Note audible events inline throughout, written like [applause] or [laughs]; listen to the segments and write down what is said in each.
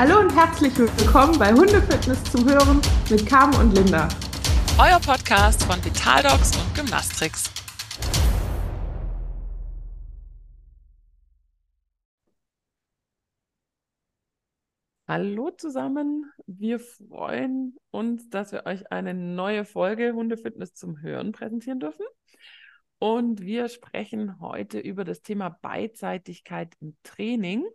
Hallo und herzlich willkommen bei Hundefitness zum Hören mit Carmen und Linda. Euer Podcast von Vitaldogs und Gymnastrix. Hallo zusammen, wir freuen uns, dass wir euch eine neue Folge Hundefitness zum Hören präsentieren dürfen. Und wir sprechen heute über das Thema Beidseitigkeit im Training.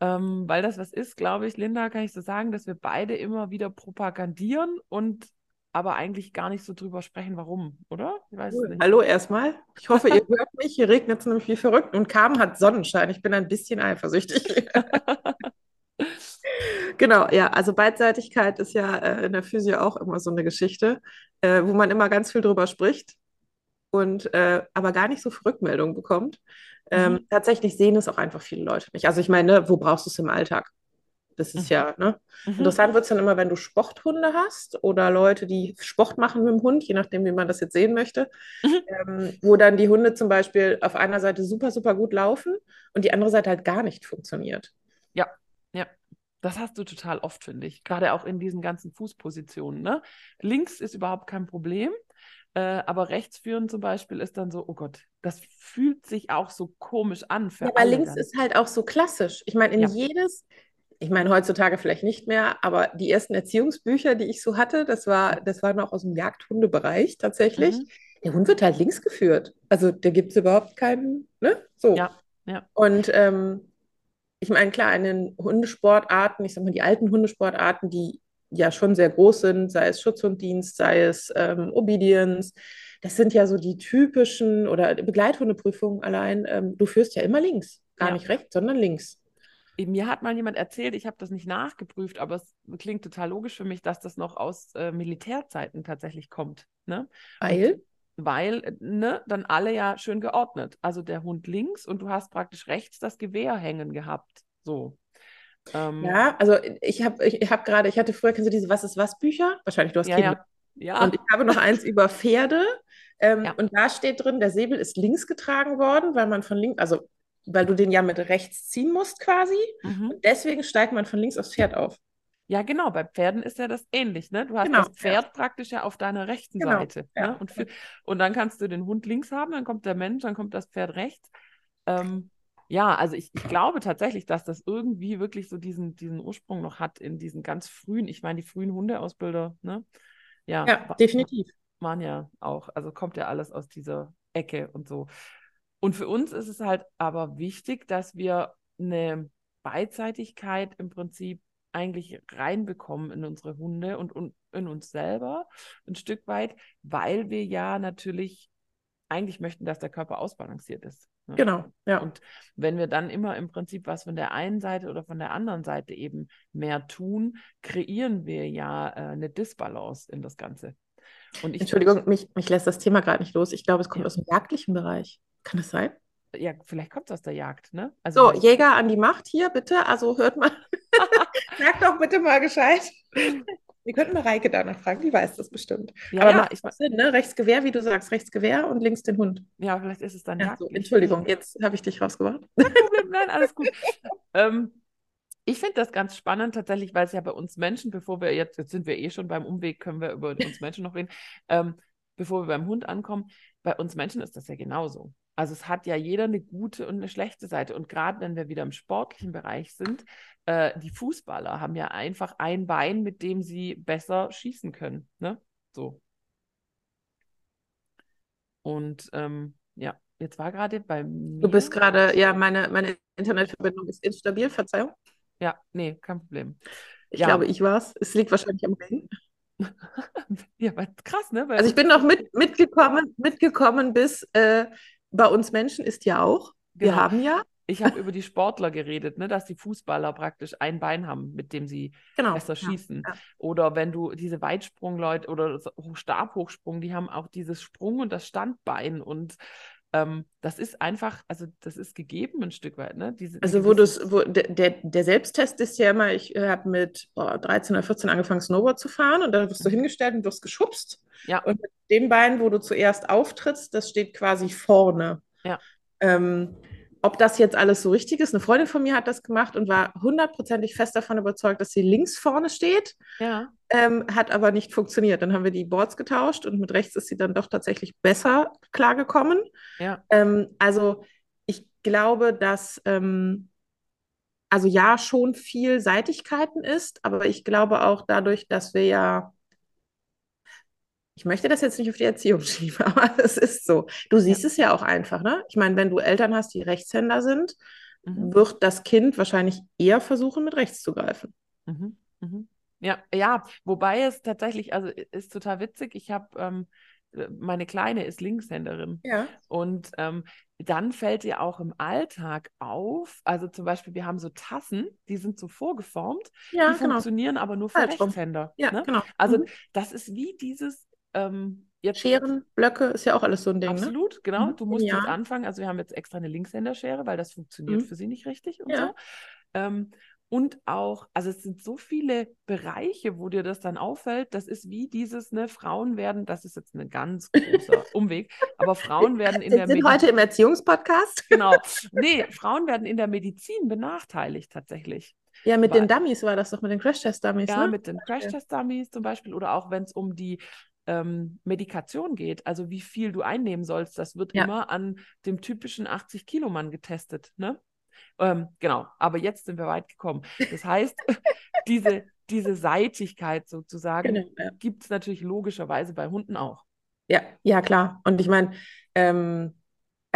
Ähm, weil das was ist, glaube ich, Linda, kann ich so sagen, dass wir beide immer wieder propagandieren und aber eigentlich gar nicht so drüber sprechen, warum, oder? Hallo erstmal. Ich hoffe, ihr hört mich. Hier regnet es nämlich wie verrückt und Carmen hat Sonnenschein. Ich bin ein bisschen eifersüchtig. [laughs] genau, ja, also Beidseitigkeit ist ja äh, in der Physio auch immer so eine Geschichte, äh, wo man immer ganz viel drüber spricht und äh, aber gar nicht so viel Rückmeldungen bekommt. Ähm, mhm. Tatsächlich sehen es auch einfach viele Leute nicht. Also ich meine, wo brauchst du es im Alltag? Das ist mhm. ja, ne? Mhm. Interessant wird es dann immer, wenn du Sporthunde hast oder Leute, die Sport machen mit dem Hund, je nachdem, wie man das jetzt sehen möchte, mhm. ähm, wo dann die Hunde zum Beispiel auf einer Seite super, super gut laufen und die andere Seite halt gar nicht funktioniert. Ja, ja. Das hast du total oft, finde ich. Gerade auch in diesen ganzen Fußpositionen. Ne? Links ist überhaupt kein Problem. Äh, aber rechts führen zum Beispiel ist dann so, oh Gott, das fühlt sich auch so komisch an. Für ja, aber links dann. ist halt auch so klassisch. Ich meine, in ja. jedes, ich meine, heutzutage vielleicht nicht mehr, aber die ersten Erziehungsbücher, die ich so hatte, das war, das war noch aus dem Jagdhundebereich tatsächlich. Mhm. Der Hund wird halt links geführt. Also da gibt es überhaupt keinen, ne? So. Ja, ja. Und ähm, ich meine, klar, in den Hundesportarten, ich sag mal, die alten Hundesportarten, die ja schon sehr groß sind, sei es Schutzhunddienst, sei es ähm, Obedience. Das sind ja so die typischen oder Begleithundeprüfungen allein. Ähm, du führst ja immer links, gar ja. nicht rechts, sondern links. Mir hat mal jemand erzählt, ich habe das nicht nachgeprüft, aber es klingt total logisch für mich, dass das noch aus äh, Militärzeiten tatsächlich kommt. Ne? Weil? Weil, ne, dann alle ja schön geordnet. Also der Hund links und du hast praktisch rechts das Gewehr hängen gehabt. So. Ähm, ja, also ich habe ich hab gerade, ich hatte früher, kennst du diese Was ist was Bücher? Wahrscheinlich, du hast ja, Kinder. Ja. ja. Und ich habe noch eins über Pferde. Ähm, ja. Und da steht drin, der Säbel ist links getragen worden, weil man von links, also weil du den ja mit rechts ziehen musst quasi. Mhm. Und deswegen steigt man von links aufs Pferd auf. Ja, genau. Bei Pferden ist ja das ähnlich. Ne? Du hast genau, das Pferd ja. praktisch ja auf deiner rechten genau, Seite. Ja. Ne? Und, für, und dann kannst du den Hund links haben, dann kommt der Mensch, dann kommt das Pferd rechts. Ähm, ja, also ich, ich glaube tatsächlich, dass das irgendwie wirklich so diesen, diesen Ursprung noch hat in diesen ganz frühen, ich meine, die frühen Hundeausbilder, ne? Ja, ja definitiv. Waren ja auch, also kommt ja alles aus dieser Ecke und so. Und für uns ist es halt aber wichtig, dass wir eine Beidseitigkeit im Prinzip eigentlich reinbekommen in unsere Hunde und, und in uns selber ein Stück weit, weil wir ja natürlich eigentlich möchten, dass der Körper ausbalanciert ist. Ne? Genau, ja. Und wenn wir dann immer im Prinzip was von der einen Seite oder von der anderen Seite eben mehr tun, kreieren wir ja äh, eine Disbalance in das Ganze. Und ich, Entschuldigung, mich, mich lässt das Thema gerade nicht los. Ich glaube, es kommt ja. aus dem jagdlichen Bereich. Kann das sein? Ja, vielleicht kommt es aus der Jagd, ne? Also, so, Jäger an die Macht hier, bitte. Also hört mal. [laughs] Sag doch bitte mal gescheit. [laughs] Wir könnten mal Reike danach fragen, die weiß das bestimmt. Ja, Aber ja, macht ich Sinn, ne? Rechts Gewehr, wie du sagst, rechts Gewehr und links den Hund. Ja, vielleicht ist es dann ja, so, Entschuldigung, jetzt habe ich dich rausgebracht. Nein, alles gut. [laughs] ähm, ich finde das ganz spannend tatsächlich, weil es ja bei uns Menschen, bevor wir jetzt, jetzt sind wir eh schon beim Umweg, können wir über uns Menschen noch reden, ähm, bevor wir beim Hund ankommen, bei uns Menschen ist das ja genauso. Also es hat ja jeder eine gute und eine schlechte Seite. Und gerade wenn wir wieder im sportlichen Bereich sind, äh, die Fußballer haben ja einfach ein Bein, mit dem sie besser schießen können. Ne? So. Und ähm, ja, jetzt war gerade bei mir. Du bist gerade, ja, meine, meine Internetverbindung ist instabil, Verzeihung. Ja, nee, kein Problem. Ich ja. glaube, ich war es. Es liegt wahrscheinlich am Regen. [laughs] ja, krass, ne? Weil also ich bin noch mit, mitgekommen, mitgekommen bis äh, bei uns Menschen ist ja auch. Wir genau. haben ja. Ich habe über die Sportler geredet, ne, dass die Fußballer praktisch ein Bein haben, mit dem sie genau. besser schießen. Ja. Oder wenn du diese Weitsprungleute oder Stabhochsprung, die haben auch dieses Sprung und das Standbein und ähm, das ist einfach, also das ist gegeben ein Stück weit. Ne? Diese, also wo du wo der, der Selbsttest ist ja immer, ich äh, habe mit oh, 13 oder 14 angefangen Snowboard zu fahren und da wirst du mhm. hingestellt und wirst geschubst. Ja. Und mit dem Bein, wo du zuerst auftrittst, das steht quasi vorne. Ja. Ähm, ob das jetzt alles so richtig ist. Eine Freundin von mir hat das gemacht und war hundertprozentig fest davon überzeugt, dass sie links vorne steht. Ja. Ähm, hat aber nicht funktioniert. Dann haben wir die Boards getauscht und mit rechts ist sie dann doch tatsächlich besser klargekommen. Ja. Ähm, also ich glaube, dass ähm, also ja schon viel Seitigkeiten ist, aber ich glaube auch dadurch, dass wir ja ich möchte das jetzt nicht auf die Erziehung [laughs] schieben, aber es ist so. Du siehst es ja auch einfach, ne? Ich meine, wenn du Eltern hast, die Rechtshänder sind, Mhm. wird das Kind wahrscheinlich eher versuchen, mit rechts zu greifen. Mhm. Mhm. Ja, ja, wobei es tatsächlich, also ist total witzig. Ich habe, ähm, äh, meine Kleine ist Linkshänderin Ja. und ähm, dann fällt ihr auch im Alltag auf, also zum Beispiel, wir haben so Tassen, die sind so vorgeformt, Ja, die genau. funktionieren aber nur für. Rechtshänder. Ja, ne? genau. Also Mhm. das ist wie dieses, ähm, jetzt Scheren, Blöcke ist ja auch alles so ein Ding, ne? Absolut, genau. Mhm. Du musst jetzt Ja. anfangen. Also wir haben jetzt extra eine Linkshänderschere, weil das funktioniert Mhm. für sie nicht richtig und Ja. so. Ähm, und auch, also es sind so viele Bereiche, wo dir das dann auffällt. Das ist wie dieses, ne, Frauen werden, das ist jetzt ein ganz [laughs] großer Umweg, aber Frauen werden in Wir der sind Medizin. heute im Erziehungspodcast. Genau. [laughs] Nee, Frauen werden in der Medizin benachteiligt tatsächlich. Ja, mit Weil- den Dummies war das doch, mit den Crash-Test-Dummies, Ja, ne? mit den Crash-Test-Dummies zum Beispiel oder auch wenn es um die ähm, Medikation geht, also wie viel du einnehmen sollst, das wird Ja. immer an dem typischen 80-Kilo-Mann getestet, ne? Ähm, genau, aber jetzt sind wir weit gekommen. Das heißt, [laughs] diese, diese Seitigkeit sozusagen Genau, ja. gibt es natürlich logischerweise bei Hunden auch. Ja, ja, klar. Und ich meine, ähm,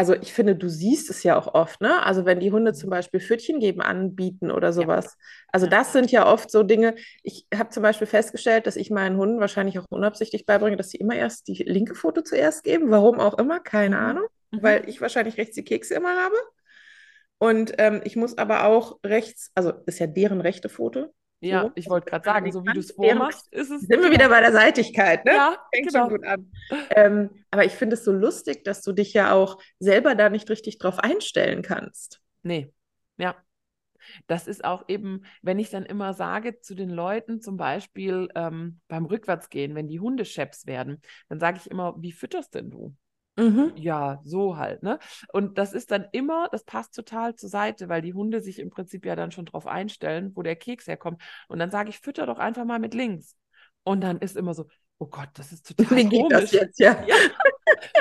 also ich finde, du siehst es ja auch oft, ne? Also wenn die Hunde zum Beispiel Pfötchen geben anbieten oder sowas. Also Ja. das sind ja oft so Dinge. Ich habe zum Beispiel festgestellt, dass ich meinen Hunden wahrscheinlich auch unabsichtlich beibringe, dass sie immer erst die linke Foto zuerst geben. Warum auch immer, keine Mhm. Ahnung. Mhm. Weil ich wahrscheinlich rechts die Kekse immer habe. Und ähm, ich muss aber auch rechts, also ist ja deren rechte Foto. Ja, so. ich wollte gerade sagen, so wie du es vormachst, ist es. Sind wir wieder bei der Seitigkeit, ne? Ja, Fängt genau. schon gut an. Ähm, aber ich finde es so lustig, dass du dich ja auch selber da nicht richtig drauf einstellen kannst. Nee, ja. Das ist auch eben, wenn ich dann immer sage zu den Leuten, zum Beispiel ähm, beim Rückwärtsgehen, wenn die Hunde Chefs werden, dann sage ich immer, wie fütterst denn du? Ja, so halt, ne? Und das ist dann immer, das passt total zur Seite, weil die Hunde sich im Prinzip ja dann schon drauf einstellen, wo der Keks herkommt. Und dann sage ich, fütter doch einfach mal mit links. Und dann ist immer so, oh Gott, das ist [laughs] total Wie geht das komisch. jetzt, ja? Ja. [laughs]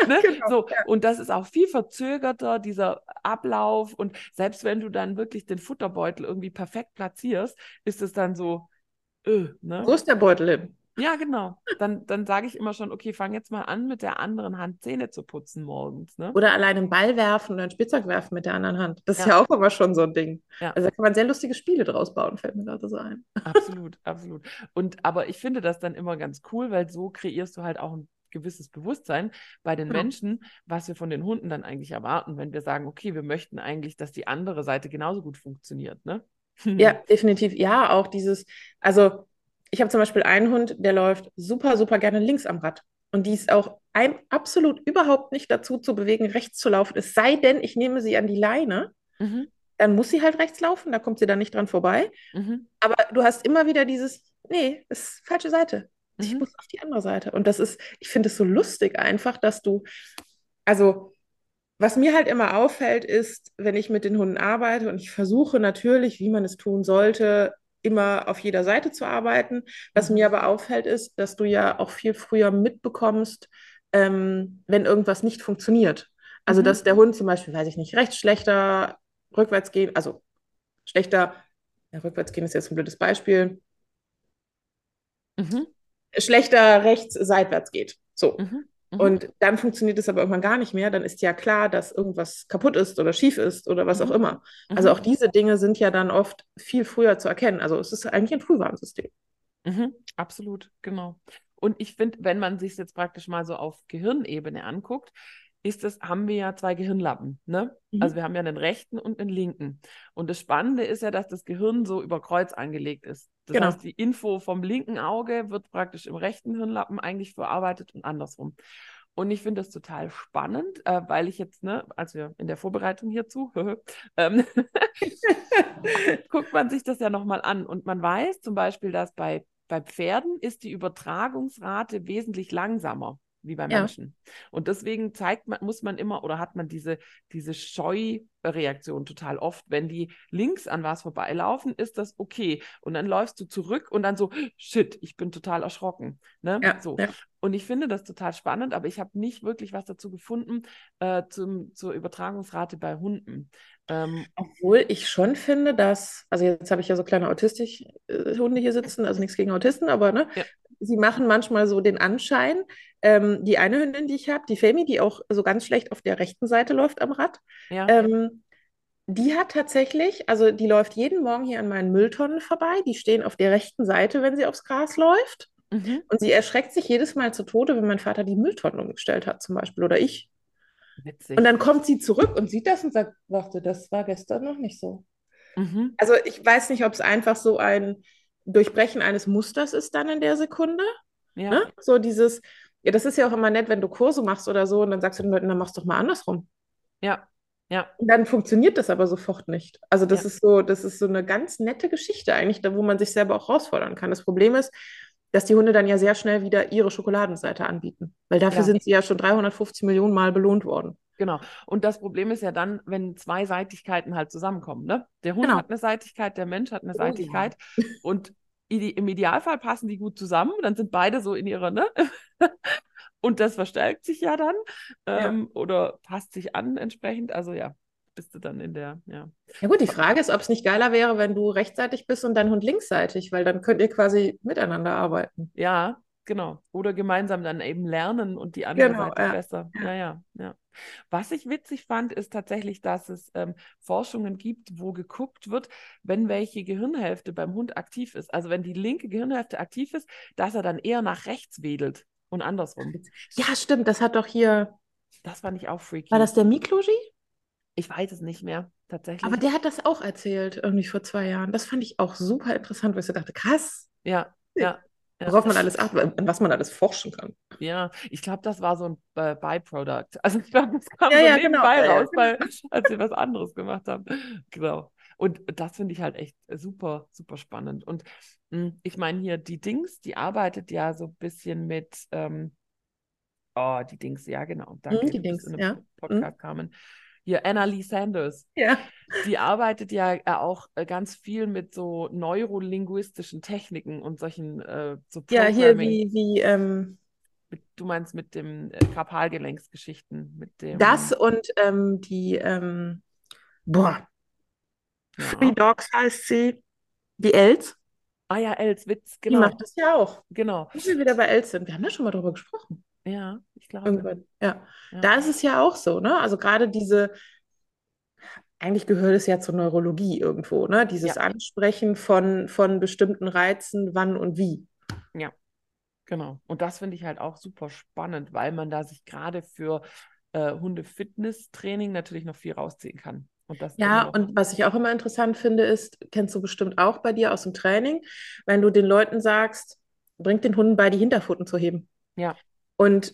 Ne? Genau, so, ja. und das ist auch viel verzögerter, dieser Ablauf. Und selbst wenn du dann wirklich den Futterbeutel irgendwie perfekt platzierst, ist es dann so, äh, ne? Wo ist der Beutel hin? Ja, genau. Dann, dann sage ich immer schon, okay, fang jetzt mal an, mit der anderen Hand Zähne zu putzen morgens. Ne? Oder allein einen Ball werfen oder einen Spielzeug werfen mit der anderen Hand. Das ist Ja. ja auch immer schon so ein Ding. Ja. Also da kann man sehr lustige Spiele draus bauen, fällt mir gerade so ein. Absolut, absolut. Und aber ich finde das dann immer ganz cool, weil so kreierst du halt auch ein gewisses Bewusstsein bei den Ja. Menschen, was wir von den Hunden dann eigentlich erwarten, wenn wir sagen, okay, wir möchten eigentlich, dass die andere Seite genauso gut funktioniert, ne? Ja, [laughs] definitiv. Ja, auch dieses, also ich habe zum Beispiel einen Hund, der läuft super, super gerne links am Rad. Und die ist auch absolut überhaupt nicht dazu zu bewegen, rechts zu laufen. Es sei denn, ich nehme sie an die Leine, Mhm, dann muss sie halt rechts laufen, da kommt sie dann nicht dran vorbei. mhm, Aber du hast immer wieder dieses, nee, ist falsche Seite. Ich mhm. muss auf die andere Seite. Und das ist, ich finde es so lustig einfach, dass du, also was mir halt immer auffällt, ist, wenn ich mit den Hunden arbeite und ich versuche natürlich, wie man es tun sollte, immer auf jeder Seite zu arbeiten. Was Mhm. mir aber auffällt, ist, dass du ja auch viel früher mitbekommst, ähm, wenn irgendwas nicht funktioniert. Also, Mhm. dass der Hund zum Beispiel, weiß ich nicht, rechts schlechter, rückwärts gehen, also schlechter, ja, rückwärts gehen ist jetzt ein blödes Beispiel, Mhm, schlechter rechts seitwärts geht. So. mhm, mhm. Und dann funktioniert es aber irgendwann gar nicht mehr. Dann ist ja klar, dass irgendwas kaputt ist oder schief ist oder was auch Mhm. immer. Also Mhm. auch diese Dinge sind ja dann oft viel früher zu erkennen. Also es ist eigentlich ein Frühwarnsystem. Mhm, absolut, genau. Und ich finde, wenn man sich jetzt praktisch mal so auf Gehirnebene anguckt, ist es, haben wir ja zwei Gehirnlappen, ne? Mhm. Also wir haben ja einen rechten und einen linken. Und das Spannende ist ja, dass das Gehirn so über Kreuz angelegt ist. Das Genau. heißt, die Info vom linken Auge wird praktisch im rechten Hirnlappen eigentlich verarbeitet und andersrum. Und ich finde das total spannend, äh, weil ich jetzt, ne, als wir in der Vorbereitung hierzu, [laughs] ähm, [laughs] guckt man sich das ja nochmal an. Und man weiß zum Beispiel, dass bei, bei Pferden ist die Übertragungsrate wesentlich langsamer. Wie bei Ja. Menschen. Und deswegen zeigt man, muss man immer oder hat man diese, diese Scheu-Reaktion total oft. Wenn die links an was vorbeilaufen, ist das okay. Und dann läufst du zurück und dann so, shit, ich bin total erschrocken. Ne? Ja, so. ja. Und ich finde das total spannend, aber ich habe nicht wirklich was dazu gefunden äh, zum, zur Übertragungsrate bei Hunden. Ähm, Obwohl ich schon finde, dass, also jetzt habe ich ja so kleine Autistisch-Hunde hier sitzen, also nichts gegen Autisten, aber ne. Sie machen manchmal so den Anschein. Ähm, die eine Hündin, die ich habe, die Femi, die auch so ganz schlecht auf der rechten Seite läuft am Rad, ja, ähm, die hat tatsächlich, also die läuft jeden Morgen hier an meinen Mülltonnen vorbei. Die stehen auf der rechten Seite, wenn sie aufs Gras läuft. mhm. Und sie erschreckt sich jedes Mal zu Tode, wenn mein Vater die Mülltonnen umgestellt hat, zum Beispiel, oder ich. witzig. Und dann kommt sie zurück und sieht das und sagt, warte, das war gestern noch nicht so. mhm. Also ich weiß nicht, ob es einfach so ein Durchbrechen eines Musters ist dann in der Sekunde. Ja, Ne? So dieses, ja, das ist ja auch immer nett, wenn du Kurse machst oder so und dann sagst du den Leuten, dann machst du doch mal andersrum. ja, ja, Und dann funktioniert das aber sofort nicht. Also das Ja. ist so, das ist so eine ganz nette Geschichte eigentlich, da wo man sich selber auch herausfordern kann. Das Problem ist, dass die Hunde dann ja sehr schnell wieder ihre Schokoladenseite anbieten, weil dafür Ja. sind sie ja schon 350 Millionen Mal belohnt worden. Genau. Und das Problem ist ja dann, wenn zwei Seitigkeiten halt zusammenkommen. Ne? Der Hund Genau. hat eine Seitigkeit, der Mensch hat eine Oh ja. Seitigkeit. Und ide- im Idealfall passen die gut zusammen. Dann sind beide so in ihrer, ne? [laughs] Und das verstärkt sich ja dann Ja. ähm, oder passt sich an entsprechend. Also ja, bist du dann in der, ja. Ja gut, die Frage ist, ob es nicht geiler wäre, wenn du rechtsseitig bist und dein Hund linksseitig, weil dann könnt ihr quasi miteinander arbeiten. Ja, genau. Oder gemeinsam dann eben lernen und die andere Genau, Seite ja. besser. Ja, ja, ja. Was ich witzig fand, ist tatsächlich, dass es ähm, Forschungen gibt, wo geguckt wird, wenn welche Gehirnhälfte beim Hund aktiv ist. Also wenn die linke Gehirnhälfte aktiv ist, dass er dann eher nach rechts wedelt und andersrum. Ja, stimmt, das hat doch hier, Das fand ich auch freaky. war das der Mikloji? Ich weiß es nicht mehr, tatsächlich. Aber der hat das auch erzählt, irgendwie vor zwei Jahren. Das fand ich auch super interessant, wo ich so dachte, krass, ja, ja. Worauf man alles achtet, an was man alles forschen kann. Ja, ich glaube, das war so ein äh, Byproduct. Also ich glaube, das kam Ja, so ja, nebenbei genau. Raus, weil, als wir was anderes gemacht haben. Genau. Und das finde ich halt echt super, super spannend. Und mh, ich meine hier, die Dings, die arbeitet ja so ein bisschen mit, ähm, oh, die Dings, ja, genau. Danke, Mhm, die Dings, ja. Mhm. Podcast kamen. Hier, Anna Lee Sanders. Ja. Die arbeitet ja äh, auch äh, ganz viel mit so neurolinguistischen Techniken und solchen äh, so Ja, hier wie, wie ähm, du meinst mit dem äh, Karpalgelenksgeschichten, mit dem. das und ähm, die, ähm, boah, Free Ja. Dogs heißt sie, die Els, Ah ja, Elswitz, die genau. macht das ja auch. Genau. Wenn wir wieder bei Els sind, wir haben ja schon mal drüber gesprochen. Ja, ich glaube. Ja. Ja. Da ist es ja auch so, ne? Also gerade diese, eigentlich gehört es ja zur Neurologie irgendwo, ne? Dieses Ja. Ansprechen von, von bestimmten Reizen, wann und wie. Genau. Und das finde ich halt auch super spannend, weil man da sich gerade für äh, Hunde-Fitness-Training natürlich noch viel rausziehen kann. Und das Ja, und was ich auch immer interessant finde, ist, kennst du bestimmt auch bei dir aus dem Training, wenn du den Leuten sagst, bringt den Hunden bei, die Hinterpfoten zu heben. Ja. Und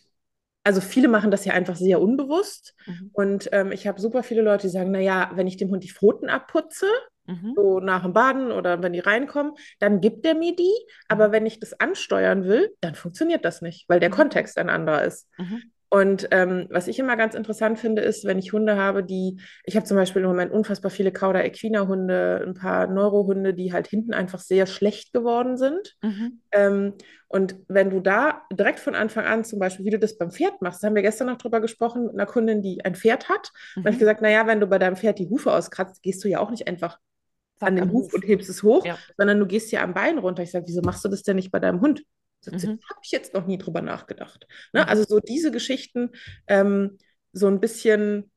also viele machen das ja einfach sehr unbewusst. Mhm. Und ähm, ich habe super viele Leute, die sagen, naja, wenn ich dem Hund die Pfoten abputze, Mhm. so nach dem Baden oder wenn die reinkommen, dann gibt er mir die. Aber wenn ich das ansteuern will, dann funktioniert das nicht, weil der Mhm. Kontext ein anderer ist. Mhm. Und ähm, was ich immer ganz interessant finde, ist, wenn ich Hunde habe, die, ich habe zum Beispiel im Moment unfassbar viele Cauda Equina Hunde, ein paar Neurohunde, die halt hinten einfach sehr schlecht geworden sind. Mhm. Ähm, und wenn du da direkt von Anfang an, zum Beispiel, wie du das beim Pferd machst, da haben wir gestern noch drüber gesprochen mit einer Kundin, die ein Pferd hat. Da habe ich Mhm. gesagt, naja, wenn du bei deinem Pferd die Hufe auskratzt, gehst du ja auch nicht einfach Zack, an den Huf und hebst es hoch, Ja. sondern du gehst ja am Bein runter. Ich sage, wieso machst du das denn nicht bei deinem Hund? Mhm. habe ich jetzt noch nie drüber nachgedacht. Ne? Mhm. Also so diese Geschichten, ähm, so ein bisschen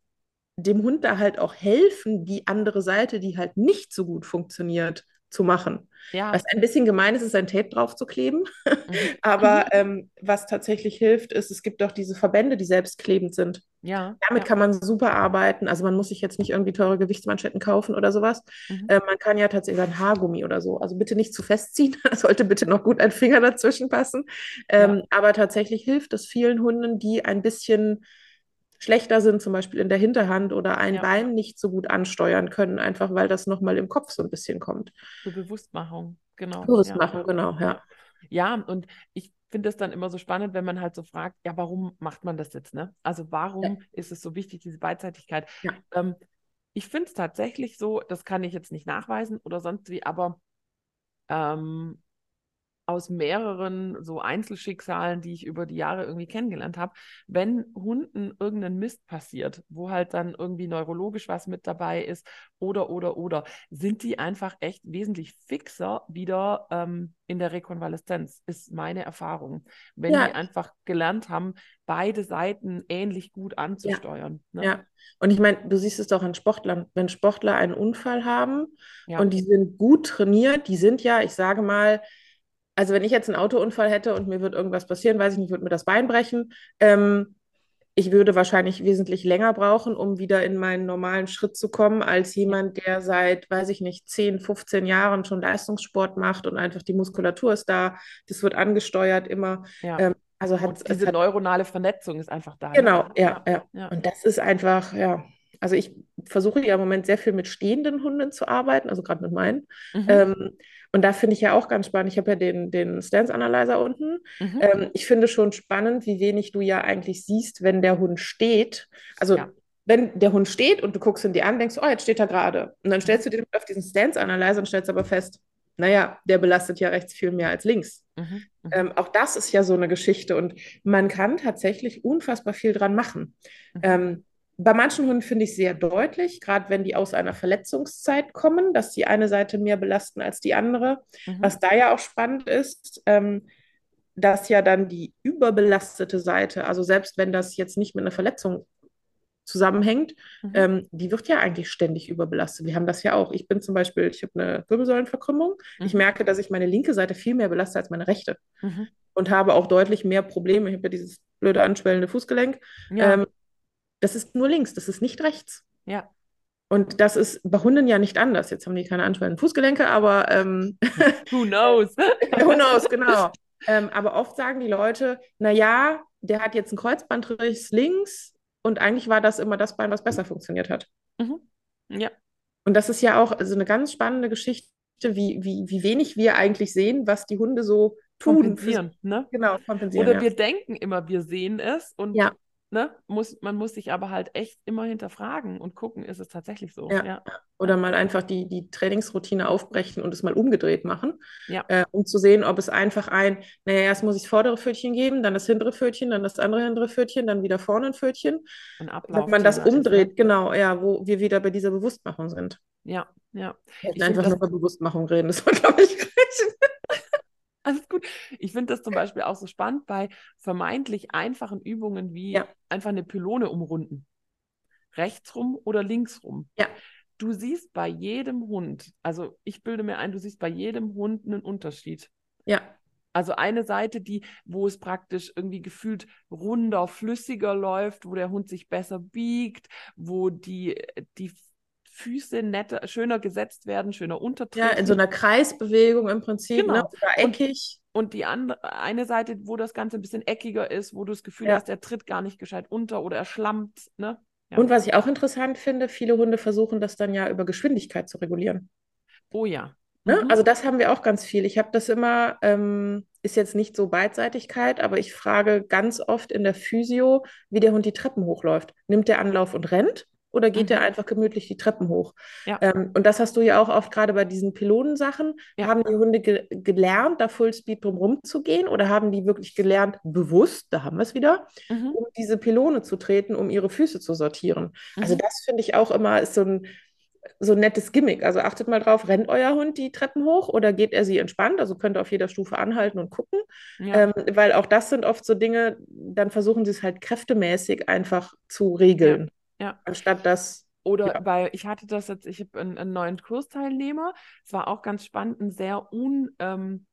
dem Hund da halt auch helfen, die andere Seite, die halt nicht so gut funktioniert, zu machen. Ja. Was ein bisschen gemein ist, ist ein Tape drauf zu kleben. Mhm. [laughs] Aber ähm, was tatsächlich hilft, ist, es gibt auch diese Verbände, die selbstklebend sind. Ja. Damit ja. kann man super arbeiten. Also man muss sich jetzt nicht irgendwie teure Gewichtsmanschetten kaufen oder sowas. Mhm. Äh, man kann ja tatsächlich ein Haargummi oder so. Also bitte nicht zu festziehen. [laughs] Da sollte bitte noch gut ein Finger dazwischen passen. Ähm, Aber tatsächlich hilft es vielen Hunden, die ein bisschen schlechter sind, zum Beispiel in der Hinterhand oder ein Ja. Bein nicht so gut ansteuern können, einfach weil das nochmal im Kopf so ein bisschen kommt. Zur Bewusstmachung, genau. Bewusst ja. machen, genau, ja. Ja, und ich finde es dann immer so spannend, wenn man halt so fragt, ja, warum macht man das jetzt, ne? Also warum Ja. ist es so wichtig, diese Beidseitigkeit? Ja. Ähm, ich finde es tatsächlich so, das kann ich jetzt nicht nachweisen oder sonst wie, aber ähm, aus mehreren so Einzelschicksalen, die ich über die Jahre irgendwie kennengelernt habe, wenn Hunden irgendein Mist passiert, wo halt dann irgendwie neurologisch was mit dabei ist oder, oder, oder, sind die einfach echt wesentlich fixer wieder ähm, in der Rekonvaleszenz, ist meine Erfahrung. Wenn Ja. die einfach gelernt haben, beide Seiten ähnlich gut anzusteuern. Ne? Ja, und ich meine, du siehst es doch an Sportlern, wenn Sportler einen Unfall haben Ja. und die sind gut trainiert, die sind ja, ich sage mal, also wenn ich jetzt einen Autounfall hätte und mir wird irgendwas passieren, weiß ich nicht, würde mir das Bein brechen, ähm, ich würde wahrscheinlich wesentlich länger brauchen, um wieder in meinen normalen Schritt zu kommen, als jemand, der seit, weiß ich nicht, 10, 15 Jahren schon Leistungssport macht und einfach die Muskulatur ist da, das wird angesteuert immer. Ja. Ähm, also hat Und es diese hat neuronale Vernetzung ist einfach da. ne? Genau, ja, ja. ja. Und das ist einfach, ja. Also ich versuche ja im Moment sehr viel mit stehenden Hunden zu arbeiten, also gerade mit meinen. Mhm. Ähm, und da finde ich ja auch ganz spannend. Ich habe ja den, den Stance Analyzer unten. Mhm. Ähm, ich finde schon spannend, wie wenig du ja eigentlich siehst, wenn der Hund steht. Also Ja. wenn der Hund steht und du guckst ihn dir an, denkst, du, oh, jetzt steht er gerade. Und dann stellst du den auf diesen Stance Analyzer und stellst aber fest, naja, der belastet ja rechts viel mehr als links. Mhm. Mhm. Ähm, auch das ist ja so eine Geschichte und man kann tatsächlich unfassbar viel dran machen. Mhm. Ähm, bei manchen Hunden finde ich sehr deutlich, gerade wenn die aus einer Verletzungszeit kommen, dass die eine Seite mehr belasten als die andere. Mhm. Was da ja auch spannend ist, ähm, dass ja dann die überbelastete Seite, also selbst wenn das jetzt nicht mit einer Verletzung zusammenhängt, Mhm. ähm, die wird ja eigentlich ständig überbelastet. Wir haben das ja auch. Ich bin zum Beispiel, ich habe eine Wirbelsäulenverkrümmung. Ich Mhm. merke, dass ich meine linke Seite viel mehr belaste als meine rechte Mhm. und habe auch deutlich mehr Probleme. Ich habe ja dieses blöde anschwellende Fußgelenk. Ja, Ähm, das ist nur links, das ist nicht rechts. ja. Und das ist bei Hunden ja nicht anders. Jetzt haben die keine anschwellenden Fußgelenke, aber ähm, [laughs] Who knows? [laughs] who knows, genau. Ähm, aber oft sagen die Leute, naja, der hat jetzt einen Kreuzbandriss links und eigentlich war das immer das Bein, was besser funktioniert hat. Mhm. Ja, Und das ist ja auch also eine ganz spannende Geschichte, wie, wie, wie wenig wir eigentlich sehen, was die Hunde so tun. kompensieren, ne? Genau, kompensieren. Oder ja. wir denken immer, wir sehen es und Ja. Ne, muss, man muss sich aber halt echt immer hinterfragen und gucken, ist es tatsächlich so? Ja. Ja, Oder mal einfach die, die Trainingsroutine aufbrechen und es mal umgedreht machen, Ja. äh, um zu sehen, ob es einfach ein, naja, erst muss ich das vordere Pfötchen geben, dann das hintere Pfötchen, dann das andere hintere Pfötchen, dann wieder vorne ein Pfötchen. ein Ablauf. Wenn man das ist, umdreht, ne? genau, ja, wo wir wieder bei dieser Bewusstmachung sind. Ja, ja. Wir Ich einfach nur über Bewusstmachung reden, das war, glaube ich, [laughs] reichen. Alles gut. Ich finde das zum Beispiel auch so spannend bei vermeintlich einfachen Übungen wie Ja. einfach eine Pylone umrunden. Rechtsrum oder linksrum. Ja. Du siehst bei jedem Hund, also ich bilde mir ein, du siehst bei jedem Hund einen Unterschied. Ja, Also eine Seite, die, wo es praktisch irgendwie gefühlt runder, flüssiger läuft, wo der Hund sich besser biegt, wo die, die Füße netter, schöner gesetzt werden, schöner ja, untertreten. in so einer Kreisbewegung im Prinzip, Genau. ne, oder eckig. Und die andere, eine Seite, wo das Ganze ein bisschen eckiger ist, wo du das Gefühl Ja. hast, der tritt gar nicht gescheit unter oder er schlammt, ne? Ja. Und was ich auch interessant finde, viele Hunde versuchen das dann ja über Geschwindigkeit zu regulieren. Oh ja. Ne? Mhm. Also das haben wir auch ganz viel. Ich habe das immer, ähm, ist jetzt nicht so Beidseitigkeit, aber ich frage ganz oft in der Physio, wie der Hund die Treppen hochläuft. Nimmt der Anlauf und rennt oder geht Mhm. er einfach gemütlich die Treppen hoch? Ja. Ähm, und das hast du ja auch oft gerade bei diesen Pylonensachen. Ja. Haben die Hunde ge gelernt, da Fullspeed drumherum zu gehen oder haben die wirklich gelernt, bewusst, da haben wir es wieder, Mhm. um diese Pylone zu treten, um ihre Füße zu sortieren? Also Mhm. das finde ich auch immer ist so ein so ein nettes Gimmick. Also achtet mal drauf, rennt euer Hund die Treppen hoch oder geht er sie entspannt? Also könnt ihr auf jeder Stufe anhalten und gucken. Ja. Ähm, weil auch das sind oft so Dinge, dann versuchen sie es halt kräftemäßig einfach zu regeln. Ja. Anstatt dass, Oder Ja. weil ich hatte das jetzt, ich habe einen, einen neuen Kursteilnehmer. Es war auch ganz spannend, ein sehr un, ähm,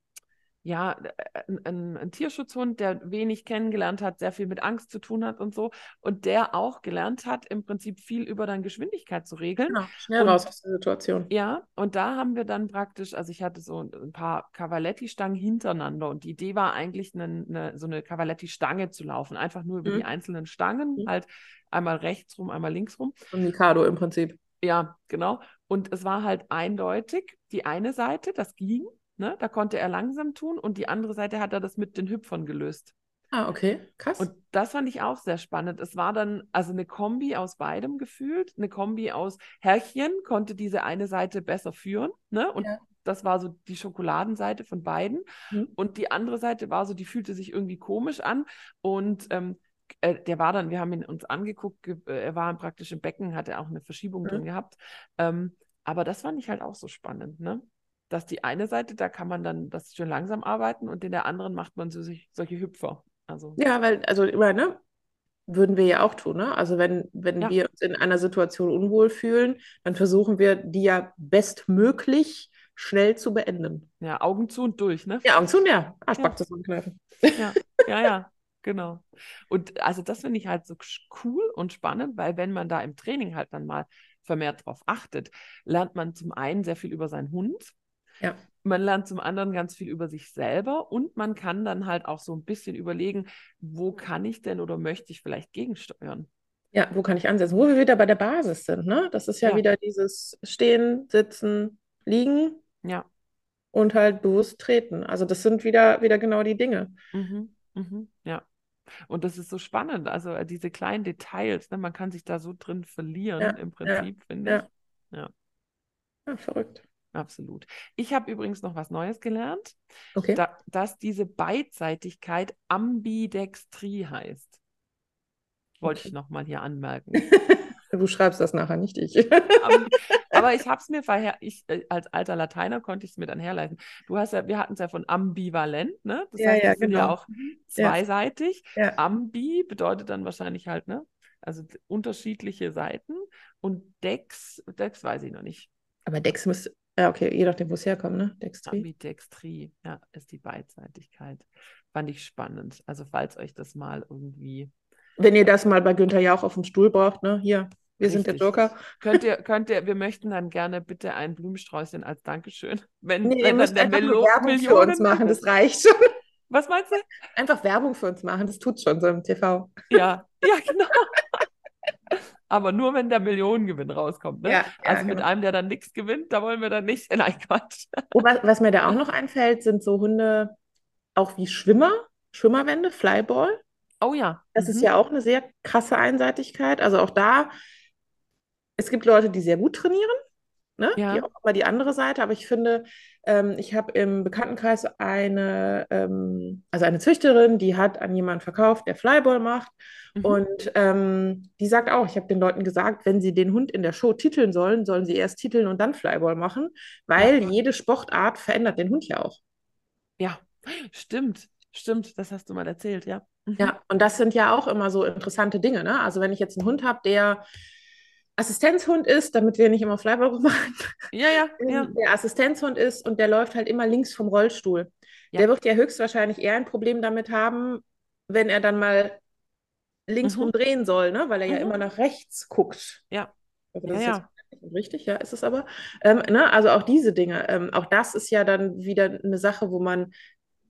ja, äh, ein, ein, Tierschutzhund, der wenig kennengelernt hat, sehr viel mit Angst zu tun hat und so. Und der auch gelernt hat, im Prinzip viel über deine Geschwindigkeit zu regeln. genau, schnell Und- raus aus der Situation. Ja, und da haben wir dann praktisch, also ich hatte so ein paar Cavaletti-Stangen hintereinander und die Idee war eigentlich, eine, eine, so eine Cavaletti-Stange zu laufen, einfach nur über Mhm. die einzelnen Stangen, Mhm. halt einmal rechts rum, einmal links rum. Und Mikado im Prinzip. Ja, genau. Und es war halt eindeutig, die eine Seite, das ging, Ne? Da konnte er langsam tun und die andere Seite hat er das mit den Hüpfern gelöst. Ah, okay, krass. Und das fand ich auch sehr spannend. Es war dann also eine Kombi aus beidem gefühlt. Eine Kombi aus Herrchen konnte diese eine Seite besser führen. Ne? Und Ja. das war so die Schokoladenseite von beiden. Mhm. Und die andere Seite war so, die fühlte sich irgendwie komisch an. Und ähm, äh, der war dann, wir haben ihn uns angeguckt, ge äh, er war praktisch im Becken, hatte auch eine Verschiebung Mhm. drin gehabt. Ähm, aber das fand ich halt auch so spannend, ne? Dass die eine Seite, da kann man dann das schön langsam arbeiten und in der anderen macht man so sich, solche Hüpfer. Also, Ja, weil, also immer, ne? Würden wir ja auch tun, ne? Also wenn, wenn Ja. wir uns in einer Situation unwohl fühlen, dann versuchen wir, die ja bestmöglich schnell zu beenden. ja, Augen zu und durch, ne? Ja, Augen zu, ja. Ja. Arschback zusammenkneifen. Ja, ja, ja, genau. Und also das finde ich halt so cool und spannend, weil wenn man da im Training halt dann mal vermehrt drauf achtet, lernt man zum einen sehr viel über seinen Hund. Ja. Man lernt zum anderen ganz viel über sich selber und man kann dann halt auch so ein bisschen überlegen, wo kann ich denn oder möchte ich vielleicht gegensteuern? Ja, wo kann ich ansetzen? Wo wir wieder bei der Basis sind, ne? Das ist ja Ja. wieder dieses Stehen, Sitzen, Liegen Ja. und halt bewusst treten. Also das sind wieder, wieder genau die Dinge. Mhm, mhm, ja. Und das ist so spannend, also äh, diese kleinen Details, ne, man kann sich da so drin verlieren Ja, im Prinzip, finde ja. ich. Ja, verrückt. Absolut. Ich habe übrigens noch was Neues gelernt, Okay. da, dass diese Beidseitigkeit Ambidextrie heißt. Wollte Okay. ich nochmal hier anmerken. [laughs] Du schreibst das nachher, nicht ich. Aber, [laughs] aber ich habe es mir vorher, ich äh, als alter Lateiner konnte ich es mir dann herleiten. Du hast ja, wir hatten es ja von ambivalent, ne? Das Ja, heißt, ja, die sind ja genau. auch zweiseitig. Ja. Ambi bedeutet dann wahrscheinlich halt, ne? Also unterschiedliche Seiten. Und Dex, Dex weiß ich noch nicht. Aber Dex müsste, ja, okay, je nachdem, wo es herkommt, ne? Dextri. Ambidextrie, ja, ist die Beidseitigkeit. Fand ich spannend. Also, falls euch das mal irgendwie. Wenn ihr das mal bei Günther Jauch auf dem Stuhl braucht, ne? Hier, wir sind der Richtig. Joker. Könnt ihr, [laughs] könnt ihr, wir möchten dann gerne bitte ein Blumensträußchen als Dankeschön. Wenn, Nee, ihr wenn dann der Melo Werbung für uns machen, das reicht schon. [laughs] Was meinst du? Einfach Werbung für uns machen, das tut schon so im TV. Ja, ja, genau. [laughs] Aber nur, wenn der Millionengewinn rauskommt. Ne? Ja, ja, also mit genau. einem, der dann nichts gewinnt, da wollen wir dann nicht. [laughs] Nein, Quatsch. Oh, was, was mir da auch noch einfällt, sind so Hunde, auch wie Schwimmer, Schwimmerwände, Flyball. Oh ja. Das ist Mhm. ja auch eine sehr krasse Einseitigkeit. Also auch da, es gibt Leute, die sehr gut trainieren, ne? Ja. Die auch mal die andere Seite. Aber ich finde, ähm, ich habe im Bekanntenkreis eine, ähm, also eine Züchterin, die hat an jemanden verkauft, der Flyball macht. Mhm. Und ähm, die sagt auch, ich habe den Leuten gesagt, wenn sie den Hund in der Show titeln sollen, sollen sie erst titeln und dann Flyball machen, weil jede Sportart verändert den Hund ja auch. Ja, stimmt. Stimmt, das hast du mal erzählt, ja. Mhm. Ja, und das sind ja auch immer so interessante Dinge, ne? Also wenn ich jetzt einen Hund habe, der Assistenzhund ist, damit wir nicht immer Flyball [laughs] machen, Ja, ja, ja. der Assistenzhund ist und der läuft halt immer links vom Rollstuhl. Ja. Der wird ja höchstwahrscheinlich eher ein Problem damit haben, wenn er dann mal links Mhm. rumdrehen soll, ne? Weil er ja Mhm. immer nach rechts guckt. Ja. Also Ja, das ist ja. jetzt nicht richtig, ja, ist es aber. Ähm, ne? Also auch diese Dinge, ähm, auch das ist ja dann wieder eine Sache, wo man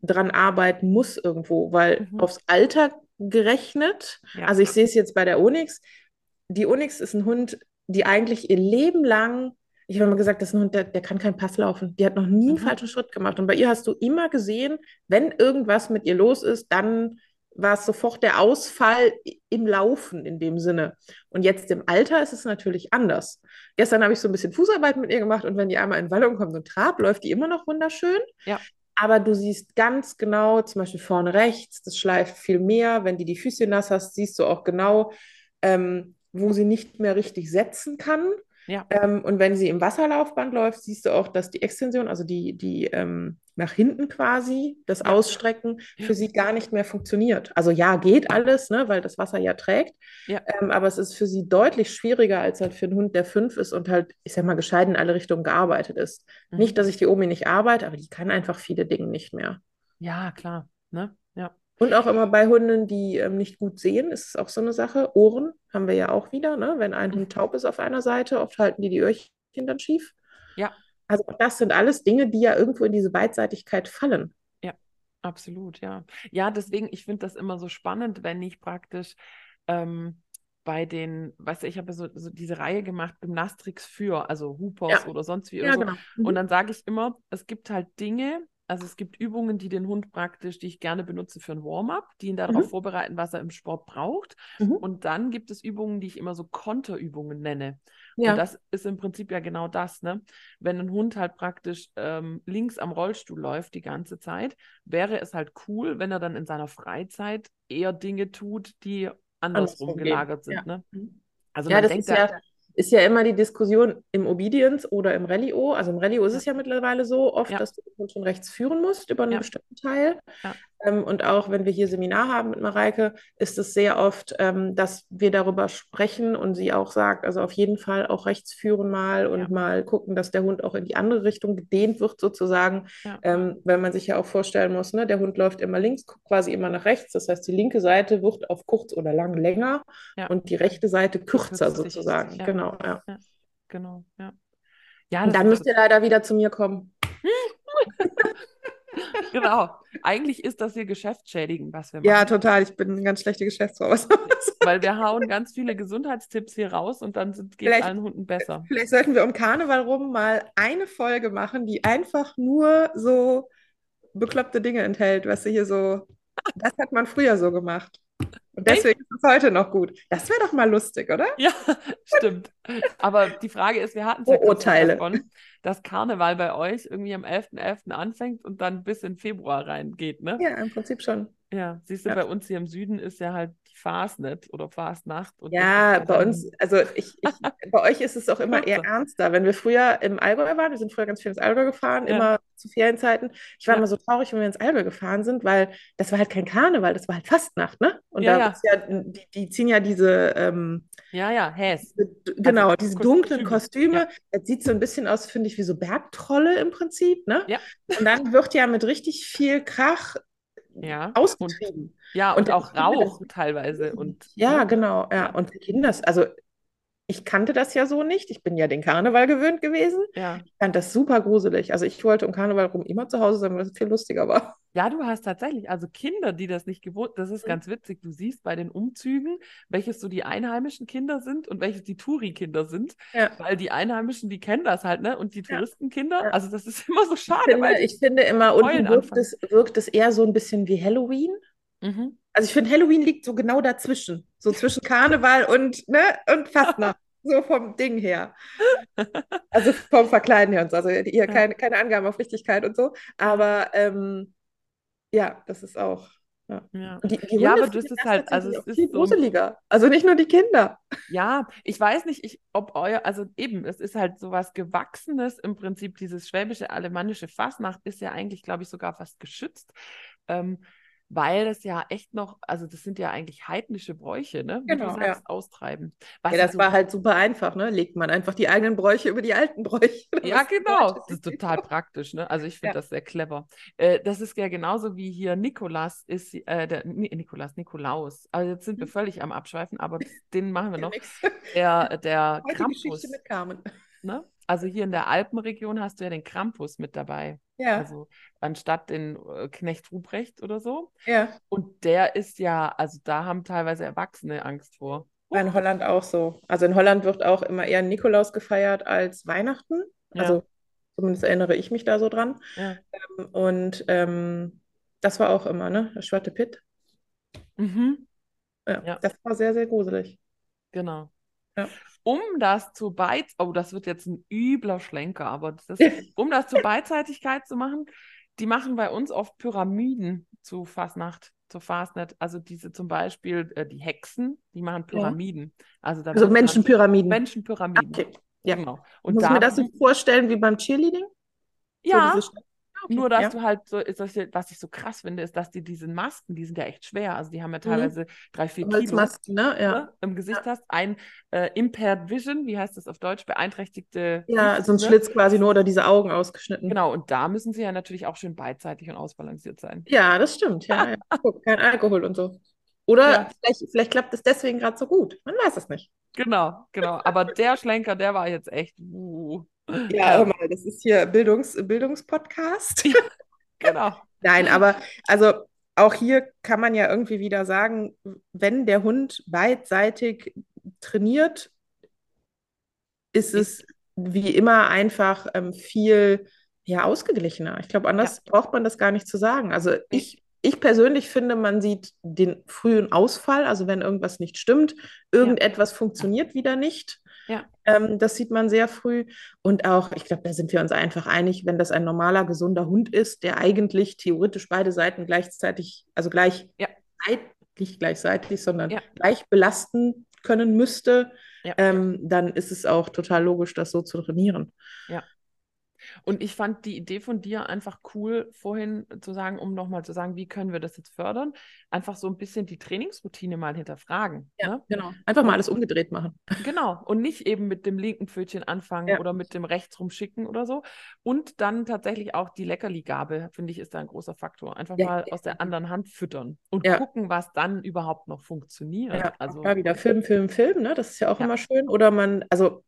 dran arbeiten muss irgendwo, weil Mhm. aufs Alter gerechnet, Ja. also ich sehe es jetzt bei der Onyx, die Onyx ist ein Hund, die eigentlich ihr Leben lang, ich habe immer gesagt, das ist ein Hund, der, der kann keinen Pass laufen. Die hat noch nie einen Mhm. falschen Schritt gemacht. Und bei ihr hast du immer gesehen, wenn irgendwas mit ihr los ist, dann war es sofort der Ausfall im Laufen in dem Sinne. Und jetzt im Alter ist es natürlich anders. Gestern habe ich so ein bisschen Fußarbeit mit ihr gemacht und wenn die einmal in Wallung kommt und Trab, läuft die immer noch wunderschön. Ja. Aber du siehst ganz genau, zum Beispiel vorne rechts, das schleift viel mehr. Wenn die die Füße nass hast, siehst du auch genau, ähm, wo sie nicht mehr richtig setzen kann. Ja. Ähm, und wenn sie im Wasserlaufband läuft, siehst du auch, dass die Extension, also die, die ähm, nach hinten quasi, das. Ausstrecken, für sie gar nicht mehr funktioniert. Also ja, geht alles, ne, weil das Wasser ja trägt. Ja. Ähm, aber es ist für sie deutlich schwieriger als halt für einen Hund, der fünf ist und halt, ich sag mal, gescheit in alle Richtungen gearbeitet ist. Mhm. Nicht, dass ich die Omi nicht arbeite, aber die kann einfach viele Dinge nicht mehr. Ja, klar. Ne? Ja. Und auch immer bei Hunden, die ähm, nicht gut sehen, ist es auch so eine Sache. Ohren haben wir ja auch wieder, ne? Wenn ein Hund taub ist auf einer Seite, oft halten die die Öhrchen dann schief. Ja. Also auch das sind alles Dinge, die ja irgendwo in diese Beidseitigkeit fallen. Absolut, ja. Ja, deswegen, ich finde das immer so spannend, wenn ich praktisch ähm, bei den, weißt du, ich habe so, so diese Reihe gemacht, Gymnastrix für, also Hoopers Ja. oder sonst wie Ja, so. genau. Mhm. Und dann sage ich immer, es gibt halt Dinge, also es gibt Übungen, die den Hund praktisch, die ich gerne benutze für ein Warm-up, die ihn darauf Mhm. vorbereiten, was er im Sport braucht. Mhm. Und dann gibt es Übungen, die ich immer so Konterübungen nenne. Ja. Und das ist im Prinzip ja genau das, ne? Wenn ein Hund halt praktisch ähm, links am Rollstuhl läuft die ganze Zeit, wäre es halt cool, wenn er dann in seiner Freizeit eher Dinge tut, die andersrum gehen. gelagert sind, Ja. ne? Mhm. Also Ja, man das denkt ist ja, ist ja immer die Diskussion im Obedience oder im Rallye-O. Also im Rallye-O ist es ja mittlerweile so oft, Ja. dass du schon rechts führen musst über einen Ja. bestimmten Teil. Ja. Ähm, und auch wenn wir hier Seminar haben mit Mareike, ist es sehr oft, ähm, dass wir darüber sprechen und sie auch sagt, also auf jeden Fall auch rechts führen mal und Ja. mal gucken, dass der Hund auch in die andere Richtung gedehnt wird sozusagen. Ja. Ähm, weil man sich ja auch vorstellen muss, ne, der Hund läuft immer links, guckt quasi immer nach rechts. Das heißt, die linke Seite wird auf kurz oder lang länger Ja. und die rechte Seite kürzer sozusagen. Ja. Genau, ja. Genau, ja. Ja, Und das dann müsst ihr leider wieder zu mir kommen. [laughs] [laughs] genau. Eigentlich ist das hier geschäftsschädigend, was wir machen. Ja, total. Ich bin eine ganz schlechte Geschäftsfrau. [laughs] Weil wir hauen ganz viele Gesundheitstipps hier raus und dann geht es allen Hunden besser. Vielleicht sollten wir um Karneval rum mal eine Folge machen, die einfach nur so bekloppte Dinge enthält, was sie hier so. Das hat man früher so gemacht. Und deswegen ist es heute noch gut. Das wäre doch mal lustig, oder? Ja, [laughs] stimmt. Aber die Frage ist, wir hatten es ja Vorurteile. davon, dass Karneval bei euch irgendwie am 11.11. anfängt und dann bis in Februar reingeht, ne? Ja, im Prinzip schon. Ja, siehst du, Ja. bei uns hier im Süden ist ja halt Fastnet oder Fastnacht. Und Ja, bei uns, also ich, ich, [laughs] bei euch ist es auch immer eher ernster. Wenn wir früher im Allgäu waren, wir sind früher ganz viel ins Allgäu gefahren, Ja. immer zu Ferienzeiten. Ich war Ja. immer so traurig, wenn wir ins Allgäu gefahren sind, weil das war halt kein Karneval, das war halt Fastnacht, ne? Und Ja, da ja. die, die ziehen ja diese, ähm, Ja, ja, Häs. diese- genau, diese dunklen Kostüme, Kostüme. Das sieht so ein bisschen aus, finde ich, wie so Bergtrolle im Prinzip, ne? Ja. Und dann wird ja mit richtig viel Krach Ja. Und, ausgetrieben. ja, Und und auch Rauch teilweise. Und, Ja, ne? genau, ja. Und die Kinder, also ich kannte das ja so nicht. Ich bin ja den Karneval gewöhnt gewesen. Ja. Ich fand das super gruselig. Also ich wollte um Karneval rum immer zu Hause sein, weil das viel lustiger war. Ja, du hast tatsächlich, also Kinder, die das nicht gewohnt, das ist Mhm. ganz witzig. Du siehst bei den Umzügen, welches so die einheimischen Kinder sind und welches die Touri-Kinder sind, Ja. weil die Einheimischen, die kennen das halt, ne? Und die. Touristenkinder, Ja. also das ist immer so Ich schade, finde, weil die, ich finde immer, unten wirkt es, wirkt es eher so ein bisschen wie Halloween. mhm. Also ich finde, Halloween liegt so genau dazwischen. So zwischen Karneval und, ne, und Fastnacht. [laughs] So vom Ding her. Also vom Verkleiden her und so. Also hier keine, keine Angaben auf Richtigkeit und so. Aber ähm, ja, das ist auch. Ja. Ja. Die, die Ja, aber das ist halt- also es viel ist so- gruseliger. Also nicht nur die Kinder. Ja, ich weiß nicht, ich, ob euer, also eben, es ist halt so was Gewachsenes im Prinzip, dieses schwäbische alemannische Fastnacht ist ja eigentlich, glaube ich, sogar fast geschützt, ähm, weil es ja echt noch, also das sind ja eigentlich heidnische Bräuche, ne? Wie Genau, sagst, austreiben. Was Ja, das so- war halt super einfach, ne? Legt man einfach die eigenen Bräuche über die alten Bräuche. [laughs] Ja, genau. Das ist total praktisch, ne? Also ich finde Ja. das sehr clever. Äh, das ist ja genauso wie hier Nikolas ist, äh, der Ni- Nikolaus, Nikolaus. Also jetzt sind wir Mhm. völlig am Abschweifen, aber das- [laughs] den machen wir Ja, noch. Der, [laughs] der Heute Krampus, Geschichte mit Carmen. ne? Also hier in der Alpenregion hast du ja den Krampus mit dabei. Ja, Also anstatt den äh, Knecht Ruprecht oder so. ja. Und der ist ja, also da haben teilweise Erwachsene Angst vor. War in Holland auch so. Also in Holland wird auch immer eher Nikolaus gefeiert als Weihnachten. Ja. Also zumindest erinnere ich mich da so dran. Ja. Und ähm, das war auch immer, ne? Der Schwarte Pitt. Mhm. Ja, Ja. das war sehr, sehr gruselig. Genau. Ja. Um das zu Beiz, oh, das wird jetzt ein übler Schlenker, aber das, [laughs] um das zur Beidseitigkeit zu machen, die machen bei uns oft Pyramiden zu Fastnacht, zur Fastnet. Also diese zum Beispiel, äh, die Hexen, die machen Pyramiden. Also da Also dann Menschenpyramiden. Menschenpyramiden. Okay. Ja. Genau. Und Muss da mir das so vorstellen wie beim Cheerleading? So ja, Sta- Okay, Nur, dass ja. du halt so, ist das, ja- was ich so krass finde, ist, dass die diesen Masken, die sind ja echt schwer. Also die haben ja Mhm. teilweise drei, vier Kilo Holzmasken, ne? Ja. ne, im Gesicht hast. Ein äh, Impaired Vision, wie heißt das auf Deutsch? Beeinträchtigte Ja, so ein ne? Schlitz quasi nur oder diese Augen ausgeschnitten. Genau, und da müssen sie ja natürlich auch schön beidseitig und ausbalanciert sein. Ja, das stimmt. Ja, ja. [laughs] Guck, kein Alkohol und so. Oder Ja. vielleicht, vielleicht klappt es deswegen gerade so gut. Man weiß es nicht. Genau, genau. Aber der Schlenker, der war jetzt echt. Uh, Ja, hör mal, das ist hier Bildungs Bildungspodcast. genau. Nein, aber also auch hier kann man ja irgendwie wieder sagen, wenn der Hund beidseitig trainiert, ist es wie immer einfach ähm, viel ja, ausgeglichener. Ich glaube, anders braucht man das gar nicht zu sagen. Also ich, ich persönlich finde, man sieht den frühen Ausfall, also wenn irgendwas nicht stimmt, irgendetwas funktioniert wieder nicht. Ja. Ähm, das sieht man sehr früh. Und auch, ich glaube, da sind wir uns einfach einig, wenn das ein normaler, gesunder Hund ist, der eigentlich theoretisch beide Seiten gleichzeitig, also gleich, Ja. nicht gleichzeitig, sondern Ja. gleich belasten können müsste, Ja. ähm, dann ist es auch total logisch, das so zu trainieren. Und ich fand die Idee von dir einfach cool, vorhin zu sagen, um nochmal zu sagen, wie können wir das jetzt fördern? Einfach so ein bisschen die Trainingsroutine mal hinterfragen. Ne? genau. Einfach mal alles umgedreht machen. [laughs] Genau. Und nicht eben mit dem linken Pfötchen anfangen Ja. oder mit dem rechts rumschicken oder so. Und dann tatsächlich auch die Leckerli-Gabe, finde ich, ist da ein großer Faktor. Einfach Ja, mal ja, aus der ja. anderen Hand füttern und Ja. gucken, was dann überhaupt noch funktioniert. Ja, also, wieder [laughs] Film, Film, Film, ne? Das ist ja auch Ja. immer schön. Oder man, also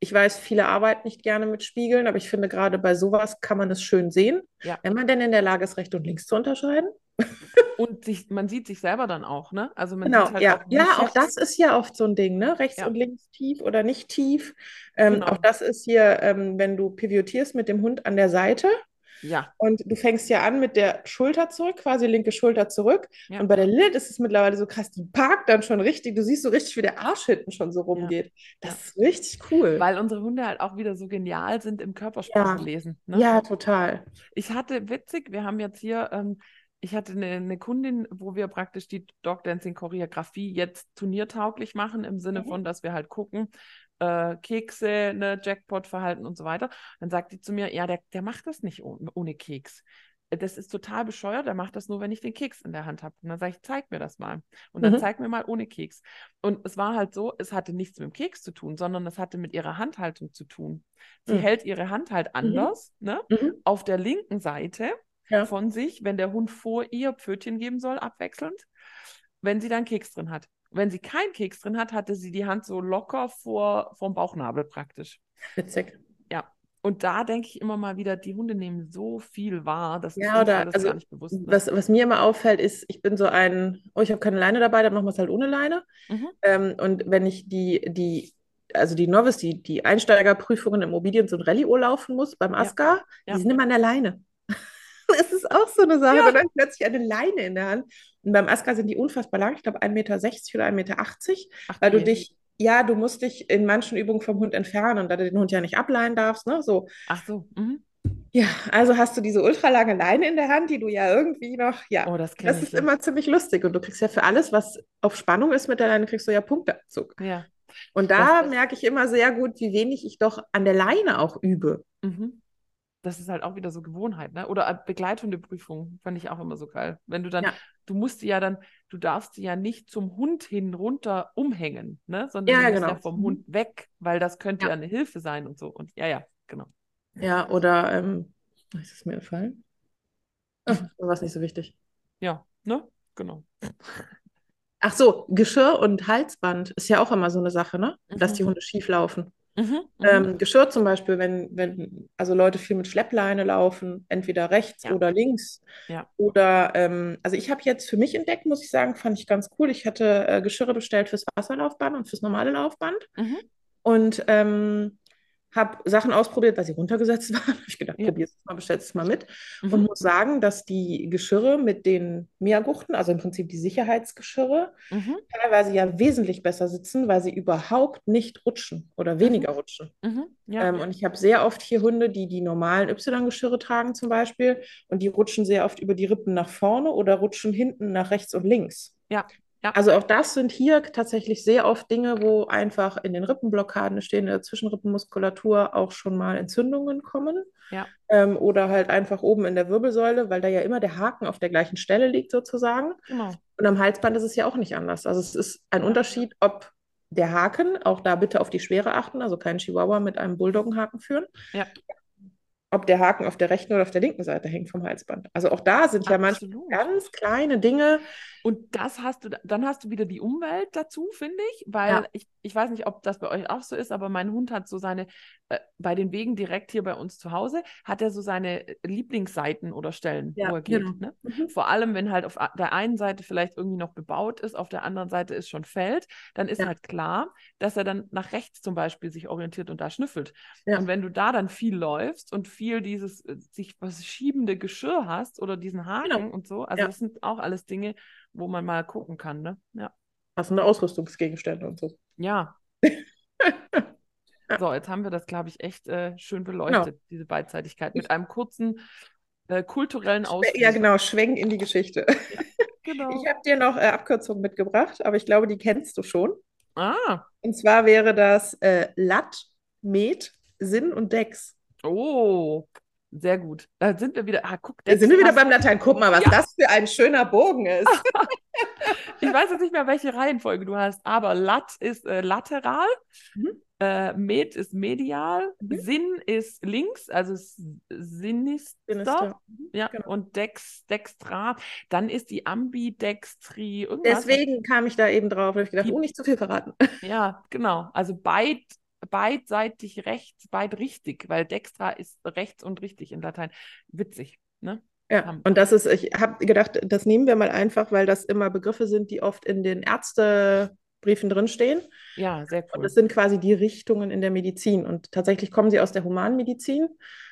ich weiß, viele arbeiten nicht gerne mit Spiegeln, aber ich finde, gerade bei sowas kann man es schön sehen, Ja. wenn man denn in der Lage ist, rechts und links zu unterscheiden. und sich, man sieht sich selber dann auch, ne? Also man Genau, sieht halt ja. auch, Ja, auch das ist ja oft so ein Ding, ne? Rechts Ja. und links tief oder nicht tief. Ähm, Genau. Auch das ist hier, ähm, wenn du pivotierst mit dem Hund an der Seite Ja, und du fängst ja an mit der Schulter zurück, quasi linke Schulter zurück. Ja. Und bei der Lilith ist es mittlerweile so krass, die parkt dann schon richtig. Du siehst so richtig, wie der Arsch hinten schon so rumgeht. Das ist richtig cool. weil unsere Hunde halt auch wieder so genial sind im Körpersprache Ja. lesen. Ne? Ja, total. Ich hatte, witzig, wir haben jetzt hier, ähm, ich hatte eine, eine Kundin, wo wir praktisch die Dog Dancing Choreografie jetzt turniertauglich machen, im Sinne Mhm. von, dass wir halt gucken, äh, Kekse, ne, Jackpot-Verhalten und so weiter. Dann sagt die zu mir, ja, der, der macht das nicht ohne, ohne Keks. Äh, Das ist total bescheuert, der macht das nur, wenn ich den Keks in der Hand habe. Und dann sage ich, zeig mir das mal. Und dann Mhm. zeig mir mal ohne Keks. Und es war halt so, es hatte nichts mit dem Keks zu tun, sondern es hatte mit ihrer Handhaltung zu tun. Sie Mhm. hält ihre Hand halt anders, ne? Mhm. Auf der linken Seite Ja. von sich, wenn der Hund vor ihr Pfötchen geben soll, abwechselnd, wenn sie dann Keks drin hat. Wenn sie keinen Keks drin hat, hatte sie die Hand so locker vor vom Bauchnabel praktisch. Witzig. Und da denke ich immer mal wieder, die Hunde nehmen so viel wahr, das ist Ja, oder- alles also, gar nicht bewusst. Ne? Was, was mir immer auffällt, ist, ich bin so ein, oh, ich habe keine Leine dabei, dann machen wir es halt ohne Leine. Mhm. Ähm, und wenn ich die, die, also die Novice, die, die Einsteigerprüfungen im Obedience- und Rallye-Uhr laufen muss beim Ja. ASCA, Ja. die sind immer an der Leine. [laughs] Das ist auch so eine Sache. Ja. Dann habe ich plötzlich eine Leine in der Hand. Und beim ASCA sind die unfassbar lang, ich glaube 1,60 Meter oder 1,80 Meter, Ach, weil du je. dich, ja, du musst dich in manchen Übungen vom Hund entfernen und da du den Hund ja nicht ableihen darfst, ne, so. Ach so. Mhm. Ja, also hast du diese ultralange Leine in der Hand, die du ja irgendwie noch, ja, Oh, das das ist ja. immer ziemlich lustig. Und du kriegst ja für alles, was auf Spannung ist mit der Leine, kriegst du ja Punkteabzug. Ja. Und da merke ich immer sehr gut, wie wenig ich doch an der Leine auch übe. Mhm. Das ist halt auch wieder so Gewohnheit, ne? Oder äh, Begleithundeprüfung fand ich auch immer so geil. Wenn du dann, Ja. du musst ja dann, du darfst ja nicht zum Hund hin runter umhängen, ne? Sondern Ja, müssen genau. ja vom Mhm. Hund weg, weil das könnte Ja. ja eine Hilfe sein und so. Und ja, ja, genau. Ja, oder, ähm, ist es mir gefallen? Oh, war es nicht so wichtig. Ja, ne? Genau. Ach so, Geschirr und Halsband ist ja auch immer so eine Sache, ne? Dass Mhm. die Hunde schief laufen. Mhm, mhm. Ähm, Geschirr zum Beispiel, wenn, wenn also Leute viel mit Schleppleine laufen, entweder rechts Ja. oder links. Ja. Oder, ähm, also ich habe jetzt für mich entdeckt, muss ich sagen, fand ich ganz cool. Ich hatte äh, Geschirre bestellt fürs Wasserlaufband und fürs normale Laufband. Mhm. Und ähm, habe Sachen ausprobiert, weil sie runtergesetzt [laughs] waren. Habe ich gedacht, Ja. probier's mal, bestellst es mal mit. Und Mhm. muss sagen, dass die Geschirre mit den Miaguchten, also im Prinzip die Sicherheitsgeschirre, Mhm. teilweise ja wesentlich besser sitzen, weil sie überhaupt nicht rutschen oder weniger rutschen. Mhm. Ja. Ähm, und ich habe sehr oft hier Hunde, die die normalen Y-Geschirre tragen zum Beispiel und die rutschen sehr oft über die Rippen nach vorne oder rutschen hinten nach rechts und links. Ja. Ja. Also auch das sind hier tatsächlich sehr oft Dinge, wo einfach in den Rippenblockaden stehen, in der Zwischenrippenmuskulatur auch schon mal Entzündungen kommen. Ja. Ähm, oder halt einfach oben in der Wirbelsäule, weil da ja immer der Haken auf der gleichen Stelle liegt sozusagen. Genau. Und am Halsband ist es ja auch nicht anders. Also es ist ein Ja. Unterschied, ob der Haken, auch da bitte auf die Schwere achten, also keinen Chihuahua mit einem Bulldoggenhaken führen. Ja. Ob der Haken auf der rechten oder auf der linken Seite hängt vom Halsband. Also auch da sind ja manchmal Absolut. ganz kleine Dinge. Und das hast du, dann hast du wieder die Umwelt dazu, finde ich, weil Ja. ich, ich weiß nicht, ob das bei euch auch so ist, aber mein Hund hat so seine, äh, bei den Wegen direkt hier bei uns zu Hause, hat er so seine Lieblingsseiten oder Stellen, Ja, wo er geht. genau. Ne? Mhm. Vor allem, wenn halt auf der einen Seite vielleicht irgendwie noch bebaut ist, auf der anderen Seite ist schon Feld, dann ist Ja. halt klar, dass er dann nach rechts zum Beispiel sich orientiert und da schnüffelt. Und wenn du da dann viel läufst und viel dieses äh, sich verschiebende Geschirr hast oder diesen Haken Genau. und so, also Ja. das sind auch alles Dinge, wo man mal gucken kann, ne? Ja. Passende Ausrüstungsgegenstände und so. [laughs] Ja. So, jetzt haben wir das, glaube ich, echt äh, schön Genau. beleuchtet, diese Beidseitigkeit, mit einem kurzen äh, kulturellen Ausflug. Ja, genau, schwenken in die Geschichte. [laughs] Genau. Ich habe dir noch äh, Abkürzungen mitgebracht, aber ich glaube, die kennst du schon. Ah, Und zwar wäre das äh, Lat, Met, Sinn und Dex. Oh, sehr gut. Da sind wir wieder. Ah, guck, Da sind wir wieder beim Latein. Guck mal, was Ja. das für ein schöner Bogen ist. [laughs] Ich weiß jetzt nicht mehr, welche Reihenfolge du hast, aber Lat ist äh, lateral, Mhm. äh, Med ist medial, Mhm. Sinn ist links, also sinister, Sinister. ja, genau. und dex, dextral. Dann ist die Ambidextrie. Deswegen kam ich da eben drauf. Da habe ich gedacht, Die- oh, nicht zu viel verraten. Ja, genau. Also beid, beidseitig rechts, beid richtig, weil dextra ist rechts und richtig in Latein. Witzig, ne? Ja, und das ist, ich habe gedacht, das nehmen wir mal einfach, weil das immer Begriffe sind, die oft in den Ärztebriefen drinstehen. Ja, sehr Und cool. das sind quasi die Richtungen in der Medizin. Und tatsächlich kommen sie aus der Humanmedizin.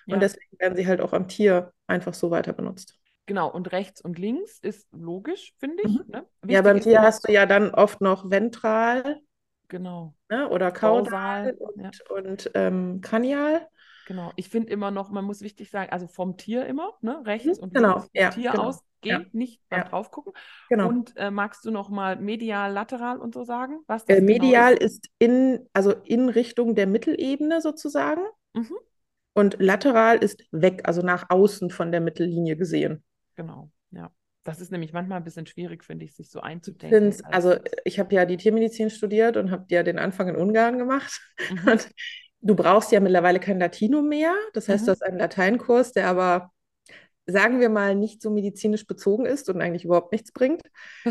Ja. Und deswegen werden sie halt auch am Tier einfach so weiter benutzt. Genau, und rechts und links ist logisch, finde ich. Mhm. Ne? Ja, beim Tier hast du ja dann oft noch ventral Genau, ne, oder kaudal und, ja. und ähm, kranial. genau. Ich finde immer noch, man muss wichtig sagen, also vom Tier immer, ne? Rechts Mhm, und genau, vom ja, Tier genau. ausgehen, Ja. nicht Ja. draufgucken. Genau. Und äh, magst du noch mal medial, lateral und so sagen? Was Äh, genau medial ist? ist in, also in Richtung der Mittelebene sozusagen. Mhm. Und lateral ist weg, also nach außen von der Mittellinie gesehen. Genau. Das ist nämlich manchmal ein bisschen schwierig, finde ich, sich so einzudenken. find's, also ich habe ja die Tiermedizin studiert und habe ja den Anfang in Ungarn gemacht. Mhm. [laughs] Und du brauchst ja mittlerweile kein Latinum mehr. Das heißt, Mhm. du hast einen Lateinkurs, der aber, sagen wir mal, nicht so medizinisch bezogen ist und eigentlich überhaupt nichts bringt.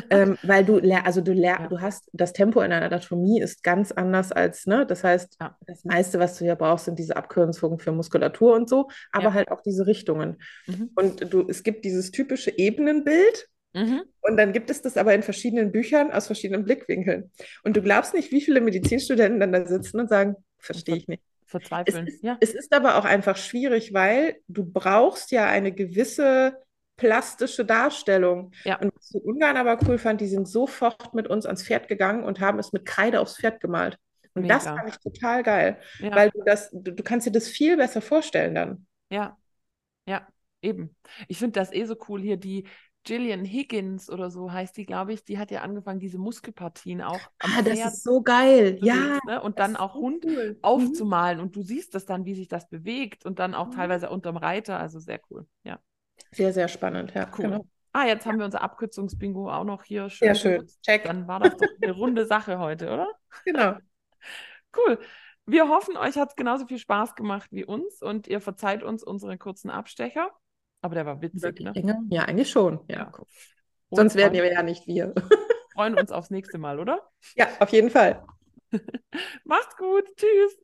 ähm, [laughs] weil du, also du, Ja. du hast, das Tempo in der Anatomie ist ganz anders als, ne? Das heißt, Ja. das meiste, was du ja brauchst, sind diese Abkürzungen für Muskulatur und so, aber Ja. halt auch diese Richtungen. Mhm. Und du, es gibt dieses typische Ebenenbild. Mhm. Und dann gibt es das aber in verschiedenen Büchern aus verschiedenen Blickwinkeln. Und du glaubst nicht, wie viele Medizinstudenten dann da sitzen und sagen, verstehe ich nicht. Es Verzweifeln. ist, Ja, es ist aber auch einfach schwierig, weil du brauchst ja eine gewisse plastische Darstellung. Ja. Und was ich in Ungarn aber cool fand, die sind sofort mit uns ans Pferd gegangen und haben es mit Kreide aufs Pferd gemalt. Und das Mega. fand ich total geil, ja. weil du das, du, du kannst dir das viel besser vorstellen dann. Ja, ja, eben. Ich finde das eh so cool hier, die Gillian Higgins oder so heißt die, glaube ich, die hat ja angefangen, diese Muskelpartien auch Ah, das Pferd ist so geil. zu Ja, ne? Und dann auch so Hund cool. Mhm. aufzumalen und du siehst das dann, wie sich das bewegt und dann auch Mhm. teilweise unterm Reiter, also sehr cool. Ja, Sehr, sehr spannend, ja, cool. genau. Ah, jetzt haben wir unser Abkürzungsbingo auch noch hier Sehr schön schön. genutzt. Check. Dann war das doch eine runde Sache heute, oder? [laughs] Genau. Cool. Wir hoffen, euch hat es genauso viel Spaß gemacht wie uns und ihr verzeiht uns unseren kurzen Abstecher. Aber der war witzig, ne? Länger? Ja, eigentlich schon. Ja. Ja. Sonst wären freuen, wir ja nicht wir. [laughs] freuen uns aufs nächste Mal, oder? Ja, auf jeden Fall. [laughs] Macht's gut. Tschüss.